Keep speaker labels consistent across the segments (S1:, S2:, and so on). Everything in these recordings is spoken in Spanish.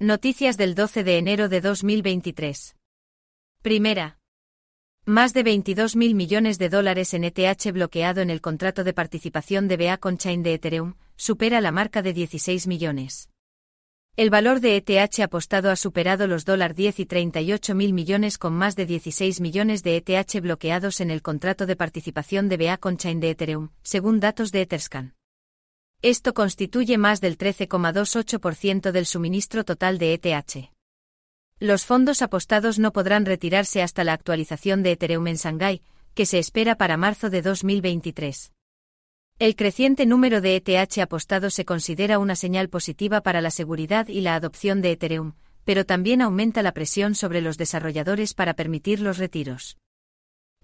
S1: Noticias del 12 de enero de 2023. Primera. Más de 22.000 millones de dólares en ETH bloqueado en el contrato de participación de BA con Chain de Ethereum, supera la marca de 16 millones. El valor de ETH apostado ha superado los dólar 10 y 38 mil millones con más de 16 millones de ETH bloqueados en el contrato de participación de BA con Chain de Ethereum, según datos de Etherscan. Esto constituye más del 13,28% del suministro total de ETH. Los fondos apostados no podrán retirarse hasta la actualización de Ethereum en Shanghai, que se espera para marzo de 2023. El creciente número de ETH apostados se considera una señal positiva para la seguridad y la adopción de Ethereum, pero también aumenta la presión sobre los desarrolladores para permitir los retiros.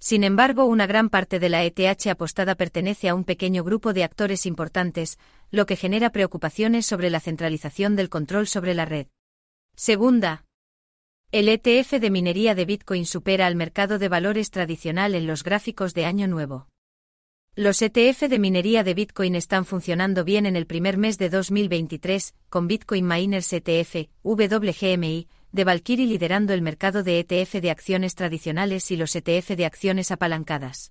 S1: Sin embargo, una gran parte de la ETH apostada pertenece a un pequeño grupo de actores importantes, lo que genera preocupaciones sobre la centralización del control sobre la red. Segunda. El ETF de minería de Bitcoin supera al mercado de valores tradicional en los gráficos de Año Nuevo. Los ETF de minería de Bitcoin están funcionando bien en el primer mes de 2023, con Bitcoin Miners ETF, WGMI, de Valkyrie liderando el mercado de ETF de acciones tradicionales y los ETF de acciones apalancadas.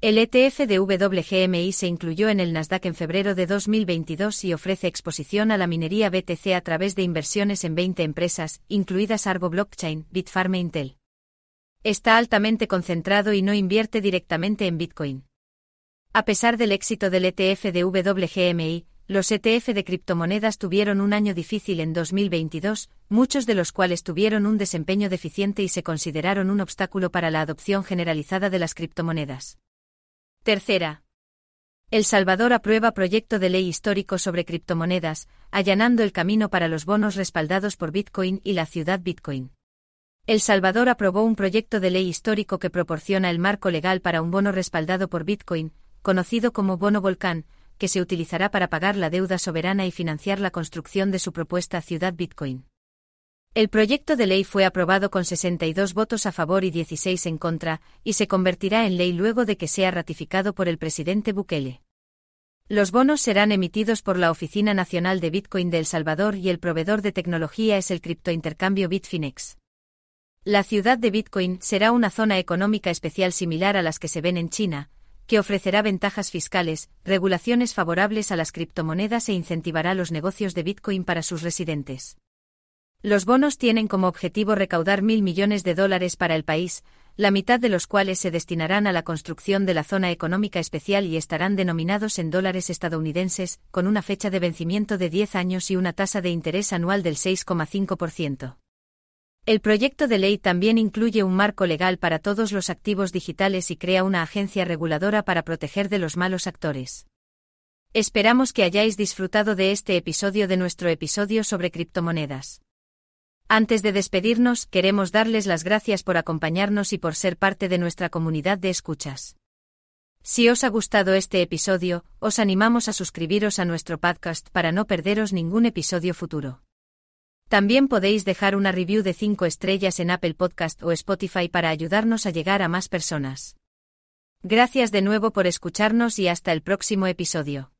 S1: El ETF de WGMI se incluyó en el Nasdaq en febrero de 2022 y ofrece exposición a la minería BTC a través de inversiones en 20 empresas, incluidas Argo Blockchain, Bitfarm e Intel. Está altamente concentrado y no invierte directamente en Bitcoin. A pesar del éxito del ETF de WGMI, los ETF de criptomonedas tuvieron un año difícil en 2022, muchos de los cuales tuvieron un desempeño deficiente y se consideraron un obstáculo para la adopción generalizada de las criptomonedas. Tercera. El Salvador aprueba proyecto de ley histórico sobre criptomonedas, allanando el camino para los bonos respaldados por Bitcoin y la ciudad Bitcoin. El Salvador aprobó un proyecto de ley histórico que proporciona el marco legal para un bono respaldado por Bitcoin, conocido como bono volcán, que se utilizará para pagar la deuda soberana y financiar la construcción de su propuesta Ciudad Bitcoin. El proyecto de ley fue aprobado con 62 votos a favor y 16 en contra, y se convertirá en ley luego de que sea ratificado por el presidente Bukele. Los bonos serán emitidos por la Oficina Nacional de Bitcoin de El Salvador y el proveedor de tecnología es el criptointercambio Bitfinex. La ciudad de Bitcoin será una zona económica especial similar a las que se ven en China, que ofrecerá ventajas fiscales, regulaciones favorables a las criptomonedas e incentivará los negocios de Bitcoin para sus residentes. Los bonos tienen como objetivo recaudar mil millones de dólares para el país, la mitad de los cuales se destinarán a la construcción de la zona económica especial y estarán denominados en dólares estadounidenses, con una fecha de vencimiento de 10 años y una tasa de interés anual del 6,5%. El proyecto de ley también incluye un marco legal para todos los activos digitales y crea una agencia reguladora para proteger de los malos actores. Esperamos que hayáis disfrutado de este episodio de nuestro episodio sobre criptomonedas. Antes de despedirnos, queremos darles las gracias por acompañarnos y por ser parte de nuestra comunidad de escuchas. Si os ha gustado este episodio, os animamos a suscribiros a nuestro podcast para no perderos ningún episodio futuro. También podéis dejar una review de 5 estrellas en Apple Podcast o Spotify para ayudarnos a llegar a más personas. Gracias de nuevo por escucharnos y hasta el próximo episodio.